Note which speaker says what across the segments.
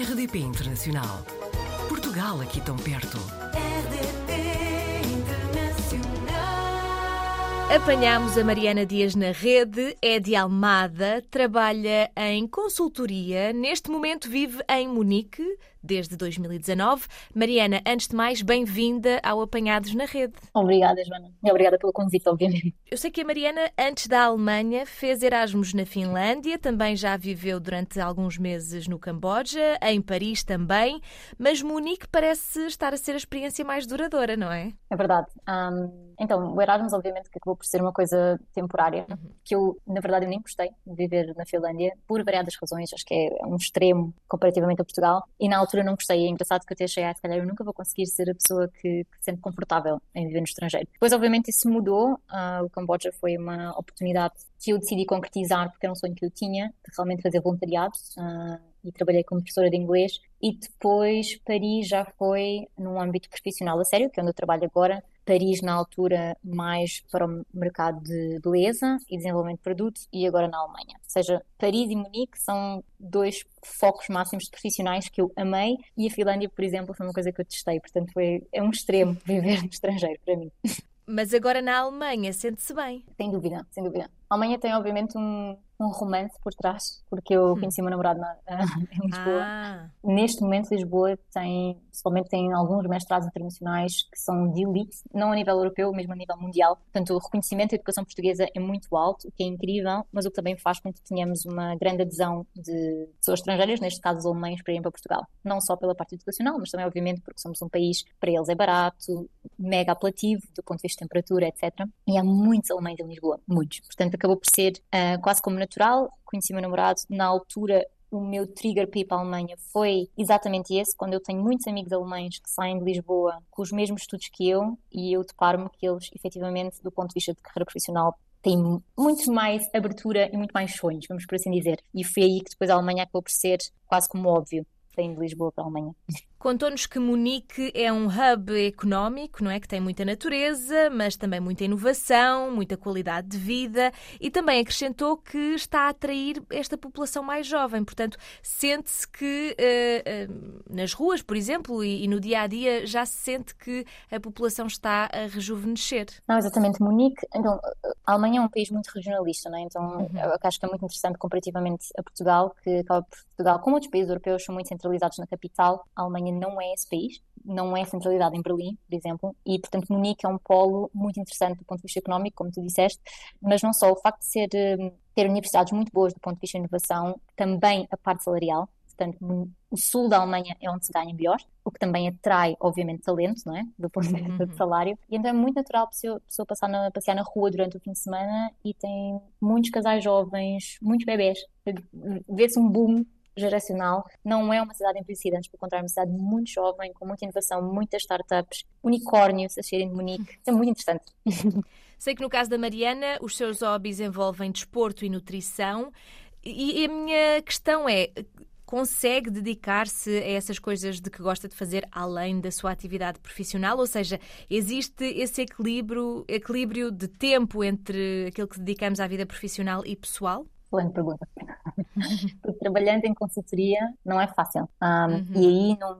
Speaker 1: RDP Internacional. Portugal aqui tão perto.
Speaker 2: RDP Internacional.
Speaker 3: Apanhámos a Mariana Dias na rede, é de Almada, trabalha em consultoria, neste momento vive em Munique, desde 2019. Mariana, antes de mais, bem-vinda ao Apanhados na Rede.
Speaker 4: Obrigada, Joana. E obrigada pelo convite, obviamente.
Speaker 3: Eu sei que a Mariana, antes da Alemanha, fez Erasmus na Finlândia, também já viveu durante alguns meses no Camboja, em Paris também, mas Munique parece estar a ser a experiência mais duradoura, não é?
Speaker 4: É verdade. Ahm, então, o Erasmus, obviamente, que acabou por ser uma coisa temporária, que eu, na verdade, eu nem gostei de viver na Finlândia, por variadas razões. Acho que é um extremo comparativamente a Portugal. E na altura não gostei. É engraçado que eu até achei, ah, se calhar eu nunca vou conseguir ser a pessoa que, que se sente confortável em viver no estrangeiro. Depois, obviamente, isso mudou. Ah, o Camboja foi uma oportunidade que eu decidi concretizar, porque era um sonho que eu tinha, de realmente fazer voluntariado. Ah, e trabalhei como professora de inglês. E depois Paris já foi num âmbito profissional a sério, que é onde eu trabalho agora. Paris na altura mais para o mercado de beleza e desenvolvimento de produtos e agora na Alemanha. Ou seja, Paris e Munique são dois focos máximos de profissionais que eu amei e a Finlândia, por exemplo, foi uma coisa que eu testei. Portanto, foi, é um extremo viver no estrangeiro para mim.
Speaker 3: Mas agora na Alemanha sente-se bem.
Speaker 4: Sem dúvida, sem dúvida. A Alemanha tem, obviamente, um, um romance por trás, porque eu conheci o meu namorado na, em Lisboa.
Speaker 3: Ah,
Speaker 4: Neste momento, Lisboa tem, pessoalmente, tem alguns mestrados internacionais que são de elite, não a nível europeu, mesmo a nível mundial. Portanto, o reconhecimento da educação portuguesa é muito alto, o que é incrível, mas o que também faz com que tenhamos uma grande adesão de pessoas estrangeiras, neste caso os alemães, para irem para Portugal. Não só pela parte educacional, mas também, obviamente, porque somos um país, para eles é barato, mega apelativo, do ponto de vista de temperatura, etc. E há muitos alemães em Lisboa, muitos. Portanto, acabou por ser ah, quase como natural. Conheci meu namorado na altura o meu trigger para ir para a Alemanha foi exatamente esse, quando eu tenho muitos amigos alemães que saem de Lisboa com os mesmos estudos que eu e eu deparo-me que eles, efetivamente, do ponto de vista de carreira profissional, têm muito mais abertura e muito mais sonhos, vamos por assim dizer. E foi aí que depois a Alemanha acabou por ser quase como óbvio, sair de Lisboa para a Alemanha.
Speaker 3: Contou-nos que Munique é um hub económico, não é? Que tem muita natureza, mas também muita inovação, muita qualidade de vida e também acrescentou que está a atrair esta população mais jovem. Portanto, sente-se que eh, eh, nas ruas, por exemplo, e, e no dia a dia, já se sente que a população está a rejuvenescer.
Speaker 4: Não, exatamente, Munique. Então, a Alemanha é um país muito regionalista, não é? Então, eu acho que é muito interessante comparativamente a Portugal, que Portugal, como outros países europeus, são muito centralizados na capital. A Alemanha não é esse país, não é centralizada em Berlim, por exemplo, e, portanto, Munique é um polo muito interessante do ponto de vista económico, como tu disseste, mas não só o facto de ser, eh, ter universidades muito boas do ponto de vista de inovação, também a parte salarial. Portanto, o sul da Alemanha é onde se ganha melhor, o que também atrai, obviamente, talento, não é? Do ponto de vista de salário. E então é muito natural a pessoa, a pessoa passar na, passear na rua durante o fim de semana e tem muitos casais jovens, muitos bebés. Vê-se um boom geracional. Não é uma cidade envelhecida, antes pelo contrário, é uma cidade muito jovem, com muita inovação, muitas startups, unicórnios a saírem de Munique. É muito interessante.
Speaker 3: Sei que no caso da Mariana, os seus hobbies envolvem desporto e nutrição. E a minha questão é: consegue dedicar-se a essas coisas de que gosta de fazer além da sua atividade profissional? Ou seja, existe esse equilíbrio, equilíbrio de tempo entre aquilo que dedicamos à vida profissional e pessoal?
Speaker 4: Excelente pergunta. Porque trabalhando em consultoria não é fácil. Um, E aí não,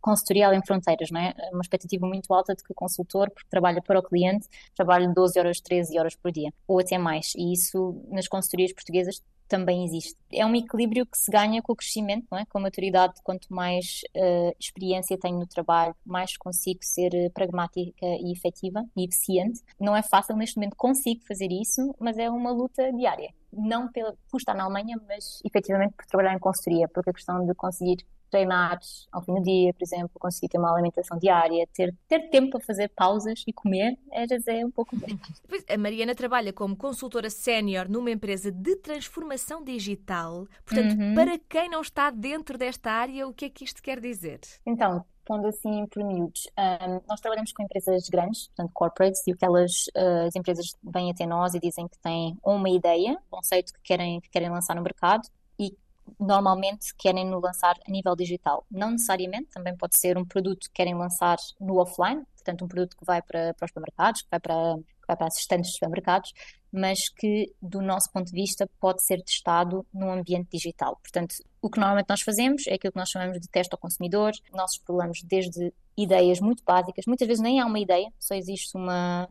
Speaker 4: consultoria além fronteiras, não é? É Uma expectativa muito alta de que o consultor, porque trabalha para o cliente, trabalhe 12 horas, 13 horas por dia, ou até mais. E isso nas consultorias portuguesas também existe. É um equilíbrio que se ganha com o crescimento, não é? com a maturidade. Quanto mais uh, experiência tenho no trabalho, mais consigo ser uh, pragmática e efetiva e eficiente. Não é fácil neste momento, consigo fazer isso, mas é uma luta diária. Não pela, por estar na Alemanha, mas efetivamente por trabalhar em consultoria, porque a questão de conseguir treinar ao fim do dia, por exemplo, conseguir ter uma alimentação diária, ter, ter tempo para fazer pausas e comer, é, é um pouco
Speaker 3: Pois, A Mariana trabalha como consultora sénior numa empresa de transformação digital. Portanto, para quem não está dentro desta área, o que é que isto quer dizer?
Speaker 4: Então, pondo assim por miúdos, um, nós trabalhamos com empresas grandes, portanto corporates, e o que elas, uh, as empresas vêm até nós e dizem que têm uma ideia, um conceito que querem, que querem lançar no mercado e normalmente querem no lançar a nível digital. Não necessariamente, também pode ser um produto que querem lançar no offline, portanto um produto que vai para, para os supermercados, que vai para, que vai para assistentes de supermercados, mas que, do nosso ponto de vista, pode ser testado num ambiente digital. Portanto, o que normalmente nós fazemos é aquilo que nós chamamos de teste ao consumidor. Nós exploramos desde ideias muito básicas, muitas vezes nem há uma ideia, só existe uma,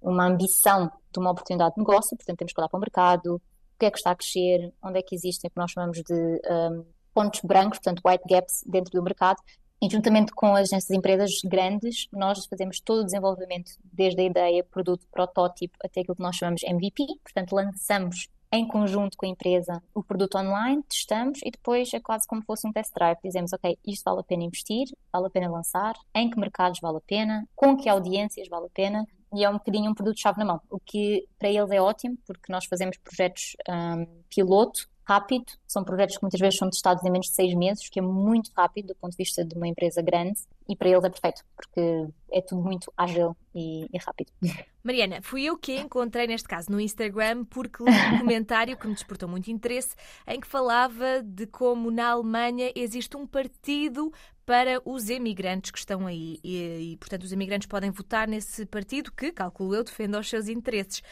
Speaker 4: uma ambição de uma oportunidade de negócio, portanto, temos que olhar para o mercado, o que é que está a crescer, onde é que existem o que nós chamamos de um, pontos brancos, portanto, white gaps dentro do mercado, e juntamente com as nessas empresas grandes, nós fazemos todo o desenvolvimento, desde a ideia, produto, protótipo, até aquilo que nós chamamos MVP. Portanto, lançamos em conjunto com a empresa o produto online, testamos e depois é quase como fosse um test drive. Dizemos, ok, isto vale a pena investir, vale a pena lançar, em que mercados vale a pena, com que audiências vale a pena. E é um bocadinho um produto-chave na mão, o que para eles é ótimo, porque nós fazemos projetos um, piloto rápido. São projetos que muitas vezes são testados em menos de seis meses, que é muito rápido do ponto de vista de uma empresa grande e para eles é perfeito, porque é tudo muito ágil e, e rápido.
Speaker 3: Mariana, fui eu que encontrei neste caso no Instagram porque li um comentário que me despertou muito interesse em que falava de como na Alemanha existe um partido para os emigrantes que estão aí e, e portanto os emigrantes podem votar nesse partido que, calculo eu, defende os seus interesses.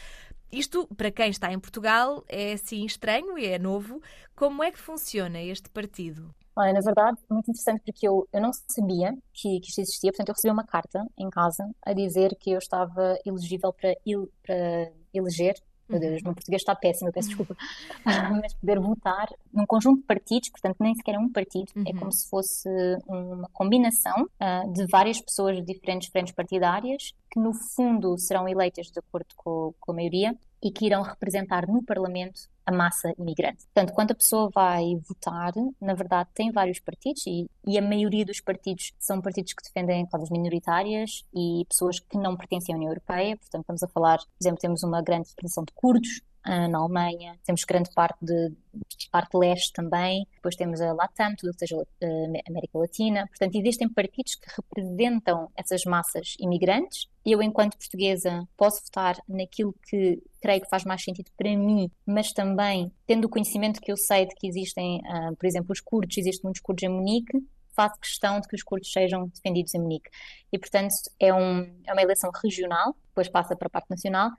Speaker 3: Isto, para quem está em Portugal, é assim estranho e é novo. Como é que funciona este partido?
Speaker 4: Olha, na verdade, muito interessante porque eu, eu não sabia que, que isto existia, portanto, eu recebi uma carta em casa a dizer que eu estava elegível para, il, para eleger meu Deus, meu português está péssimo, eu peço desculpa, mas poder votar num conjunto de partidos, portanto nem sequer é um partido, é uhum. é como se fosse uma combinação uh, de várias pessoas de diferentes frentes partidárias que no fundo serão eleitas de acordo com, com a maioria e que irão representar no Parlamento a massa imigrante. Portanto, quando a pessoa vai votar, na verdade tem vários partidos e, e, a maioria dos partidos são partidos que defendem causas minoritárias e pessoas que não pertencem à União Europeia. Portanto, estamos a falar, por exemplo, temos uma grande representação de curdos, na Alemanha, temos grande parte de parte leste também, depois temos a Latam, tudo que seja uh, América Latina, portanto existem partidos que representam essas massas imigrantes. Eu enquanto portuguesa posso votar naquilo que creio que faz mais sentido para mim, mas também tendo o conhecimento que eu sei de que existem, uh, por exemplo, os curdos, existem muitos curdos em Munique, faço questão de que os curdos sejam defendidos em Munique. E, portanto, é, um, é uma eleição regional, depois passa para a parte nacional,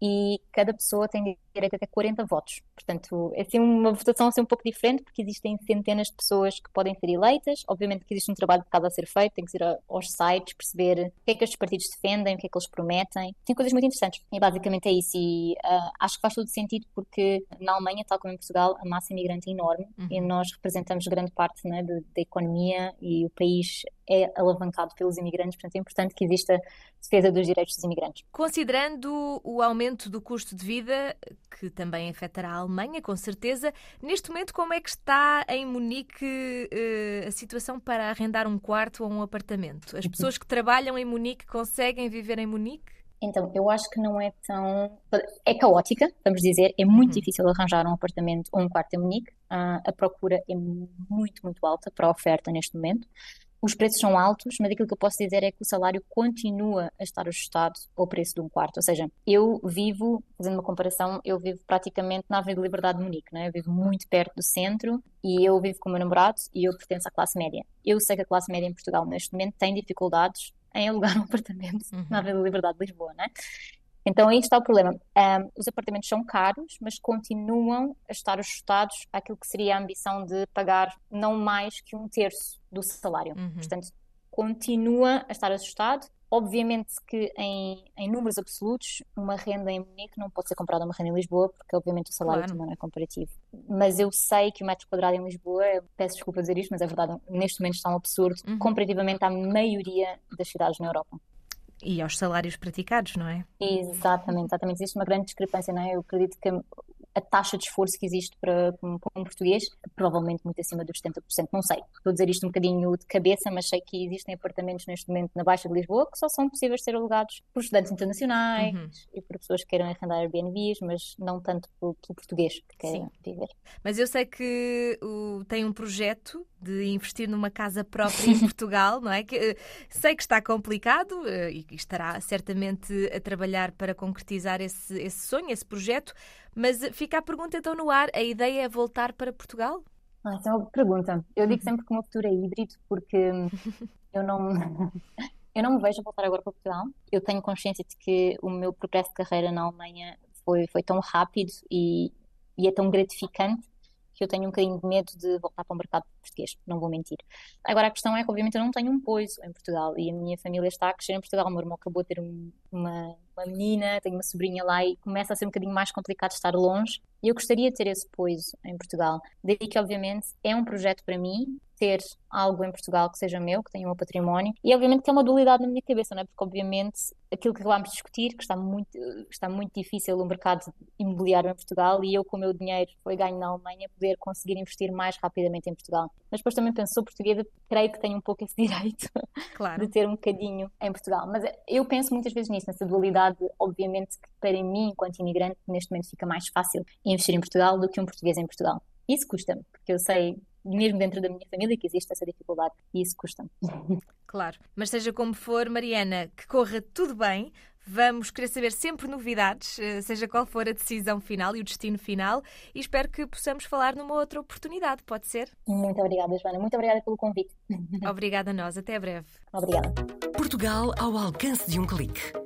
Speaker 4: e cada pessoa tem direito a ter 40 votos. Portanto, é assim uma votação assim um pouco diferente, porque existem centenas de pessoas que podem ser eleitas. Obviamente que existe um trabalho de casa a ser feito, tem que ir aos sites, perceber o que é que estes partidos defendem, o que é que eles prometem. Tem coisas muito interessantes. E basicamente é isso. E uh, acho que faz todo sentido porque na Alemanha, tal como em Portugal, a massa imigrante é enorme uhum. e nós representamos grande parte né, da economia e o país é alavancado pelos imigrantes, portanto é importante que exista defesa dos direitos dos imigrantes.
Speaker 3: Considerando o aumento do custo de vida, que também afetará a Alemanha, com certeza, neste momento como é que está em Munique uh, a situação para arrendar um quarto ou um apartamento? As pessoas que trabalham em Munique conseguem viver em Munique?
Speaker 4: Então, eu acho que não é tão. É caótica, vamos dizer. É muito uhum. difícil arranjar um apartamento ou um quarto em Munique. Uh, a procura é muito, muito alta para a oferta neste momento os preços são altos, mas aquilo que eu posso dizer é que o salário continua a estar ajustado ao preço de um quarto. Ou seja, eu vivo, fazendo uma comparação, eu vivo praticamente na Avenida Liberdade de Munique, não é? eu vivo muito perto do centro e eu vivo com o meu namorado e eu pertenço à classe média. Eu sei que a classe média em Portugal neste momento tem dificuldades em alugar um apartamento uhum. na Avenida Liberdade de Lisboa, não é? Então aí está o problema. Um, os apartamentos são caros, mas continuam a estar ajustados àquilo que seria a ambição de pagar não mais que um terço do salário. Uhum. Portanto, continua a estar ajustado. Obviamente que em, em, números absolutos, uma renda em Munique não pode ser comprada uma renda em Lisboa, porque obviamente o salário claro. também não é comparativo. Mas eu sei que o metro quadrado em Lisboa, peço desculpa dizer isto, mas é verdade, neste momento está um absurdo, uhum. comparativamente à maioria das cidades na Europa.
Speaker 3: E aos salários praticados, não é?
Speaker 4: Exatamente, exatamente. Existe uma grande discrepância, não é? Eu acredito que a taxa de esforço que existe para, para um português, provavelmente muito acima dos 70%, não sei. Estou a dizer isto um bocadinho de cabeça, mas sei que existem apartamentos neste momento na Baixa de Lisboa que só são possíveis ser alugados por estudantes internacionais uhum. e por pessoas que queiram arrendar Airbnbs, mas não tanto pelo, pelo português que querem viver.
Speaker 3: Mas eu sei que o, tem um projeto de investir numa casa própria em Portugal, não é? Que, uh, sei que está complicado uh, e estará certamente a trabalhar para concretizar esse, esse sonho, esse projeto, mas fica a pergunta então no ar: a ideia é voltar para Portugal?
Speaker 4: Ah, essa é uma pergunta. Eu digo sempre que o meu futuro é híbrido porque eu não. Eu não me vejo voltar agora para Portugal. Eu tenho consciência de que o meu progresso de carreira na Alemanha foi, foi tão rápido e, e é tão gratificante que eu tenho um bocadinho de medo de voltar para o mercado português, não vou mentir. Agora, a questão é que, obviamente, eu não tenho um poiso em Portugal e a minha família está a crescer em Portugal. O meu irmão acabou de ter um, uma, uma menina, tenho uma sobrinha lá e começa a ser um bocadinho mais complicado estar longe. E eu gostaria de ter esse poiso em Portugal. Daí que, obviamente, é um projeto para mim, ter algo em Portugal que seja meu, que tenha o meu património. E obviamente que é uma dualidade na minha cabeça, não é? Porque obviamente aquilo que de discutir, que está muito, está muito difícil o mercado imobiliário em Portugal e eu com o meu dinheiro foi ganho na Alemanha poder conseguir investir mais rapidamente em Portugal. Mas depois também penso, sou portuguesa, creio que tenho um pouco esse direito claro. de ter um bocadinho em Portugal. Mas eu penso muitas vezes nisso, nessa dualidade, obviamente que para mim, enquanto imigrante, neste momento fica mais fácil investir em Portugal do que um português em Portugal. Isso custa-me, porque eu sei mesmo dentro da minha família, que existe essa dificuldade e isso custa-me.
Speaker 3: Claro, mas seja como for, Mariana, que corra tudo bem. Vamos querer saber sempre novidades, eh, seja qual for a decisão final e o destino final, e espero que possamos falar numa outra oportunidade, pode ser?
Speaker 4: Muito obrigada, Joana. Muito obrigada pelo convite.
Speaker 3: Obrigada a nós. Até breve.
Speaker 4: Obrigada.
Speaker 1: Portugal ao alcance de um clique.